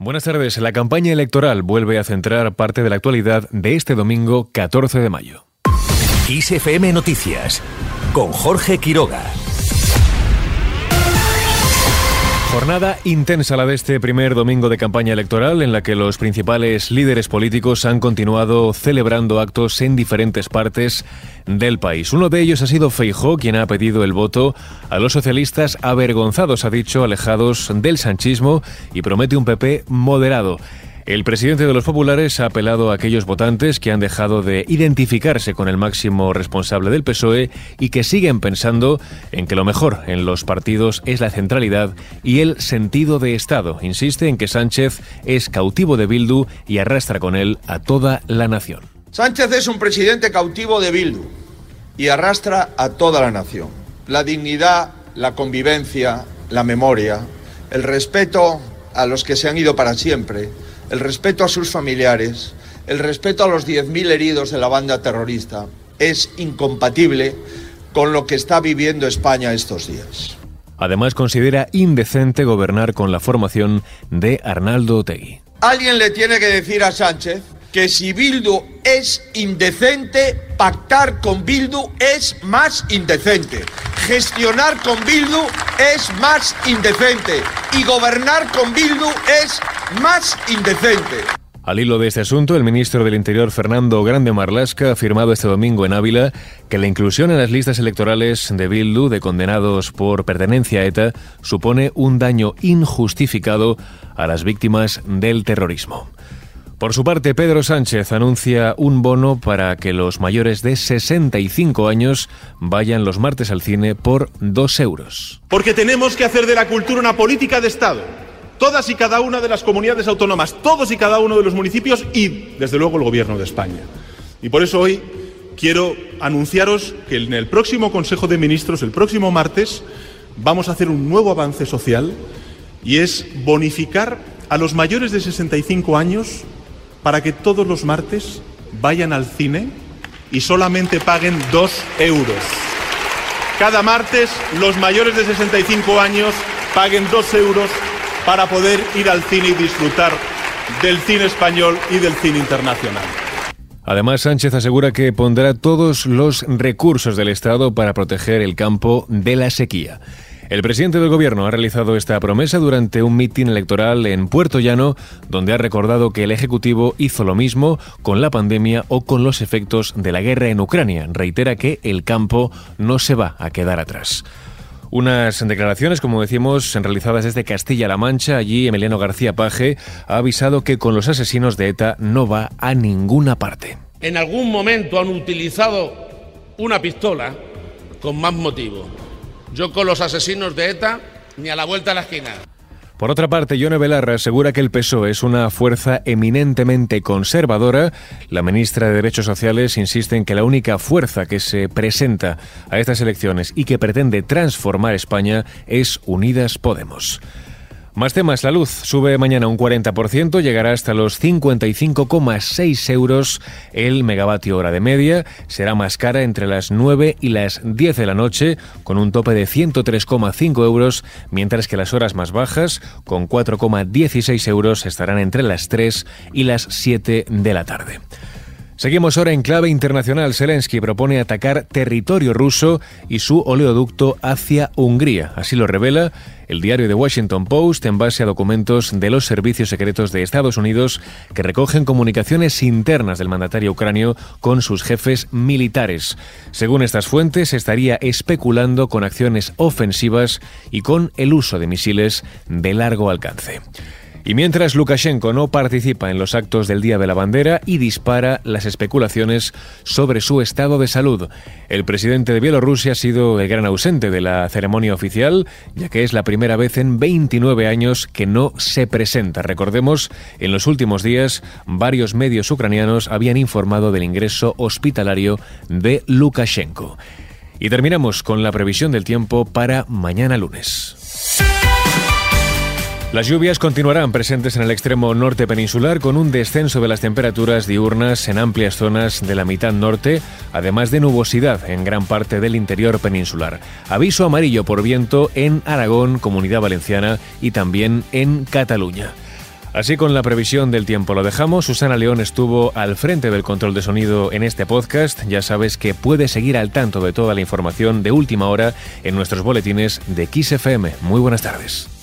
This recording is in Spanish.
Buenas tardes. La campaña electoral vuelve a centrar parte de la actualidad de este domingo 14 de mayo. ISFM Noticias con Jorge Quiroga. Jornada intensa la de este primer domingo de campaña electoral en la que los principales líderes políticos han continuado celebrando actos en diferentes partes del país. Uno de ellos ha sido Feijó, quien ha pedido el voto a los socialistas avergonzados, ha dicho, alejados del sanchismo y promete un PP moderado. El presidente de los populares ha apelado a aquellos votantes que han dejado de identificarse con el máximo responsable del PSOE y que siguen pensando en que lo mejor en los partidos es la centralidad y el sentido de Estado. Insiste en que Sánchez es cautivo de Bildu y arrastra con él a toda la nación. Sánchez es un presidente cautivo de Bildu y arrastra a toda la nación. La dignidad, la convivencia, la memoria, el respeto a los que se han ido para siempre, el respeto a sus familiares, el respeto a los 10.000 heridos de la banda terrorista, es incompatible con lo que está viviendo España estos días. Además, considera indecente gobernar con la formación de Arnaldo Otegui. Alguien le tiene que decir a Sánchez que si Bildu es indecente, pactar con Bildu es más indecente. Gestionar con Bildu es más indecente. Y gobernar con Bildu es más indecente. Al hilo de este asunto, el ministro del Interior, Fernando Grande Marlasca, ha afirmado este domingo en Ávila que la inclusión en las listas electorales de Bildu de condenados por pertenencia a ETA supone un daño injustificado a las víctimas del terrorismo. Por su parte, Pedro Sánchez anuncia un bono para que los mayores de 65 años vayan los martes al cine por 2 euros. Porque tenemos que hacer de la cultura una política de Estado. Todas y cada una de las comunidades autónomas, todos y cada uno de los municipios y, desde luego, el Gobierno de España. Y por eso hoy quiero anunciaros que en el próximo Consejo de Ministros, el próximo martes, vamos a hacer un nuevo avance social y es bonificar a los mayores de 65 años para que todos los martes vayan al cine y solamente paguen dos euros. Cada martes los mayores de 65 años paguen dos euros para poder ir al cine y disfrutar del cine español y del cine internacional. Además, Sánchez asegura que pondrá todos los recursos del Estado para proteger el campo de la sequía. El presidente del gobierno ha realizado esta promesa durante un mitin electoral en Puerto Llano, donde ha recordado que el Ejecutivo hizo lo mismo con la pandemia o con los efectos de la guerra en Ucrania. Reitera que el campo no se va a quedar atrás. Unas declaraciones, como decimos, realizadas desde Castilla-La Mancha. Allí Emiliano García Paje ha avisado que con los asesinos de ETA no va a ninguna parte. En algún momento han utilizado una pistola con más motivo yo con los asesinos de ETA ni a la vuelta a la esquina. Por otra parte, Yone Belarra asegura que el PSOE es una fuerza eminentemente conservadora. La ministra de Derechos Sociales insiste en que la única fuerza que se presenta a estas elecciones y que pretende transformar España es Unidas Podemos. Más temas, la luz sube mañana un 40%, llegará hasta los 55,6 euros el megavatio hora de media, será más cara entre las 9 y las 10 de la noche, con un tope de 103,5 euros, mientras que las horas más bajas, con 4,16 euros, estarán entre las 3 y las 7 de la tarde. Seguimos ahora en clave internacional. Zelensky propone atacar territorio ruso y su oleoducto hacia Hungría. Así lo revela el diario The Washington Post en base a documentos de los servicios secretos de Estados Unidos que recogen comunicaciones internas del mandatario ucranio con sus jefes militares. Según estas fuentes, estaría especulando con acciones ofensivas y con el uso de misiles de largo alcance. Y mientras Lukashenko no participa en los actos del Día de la Bandera y dispara las especulaciones sobre su estado de salud, el presidente de Bielorrusia ha sido el gran ausente de la ceremonia oficial, ya que es la primera vez en 29 años que no se presenta. Recordemos, en los últimos días, varios medios ucranianos habían informado del ingreso hospitalario de Lukashenko. Y terminamos con la previsión del tiempo para mañana lunes. Las lluvias continuarán presentes en el extremo norte peninsular con un descenso de las temperaturas diurnas en amplias zonas de la mitad norte, además de nubosidad en gran parte del interior peninsular. Aviso amarillo por viento en Aragón, Comunidad Valenciana y también en Cataluña. Así con la previsión del tiempo lo dejamos. Susana León estuvo al frente del control de sonido en este podcast. Ya sabes que puedes seguir al tanto de toda la información de última hora en nuestros boletines de XFM. Muy buenas tardes.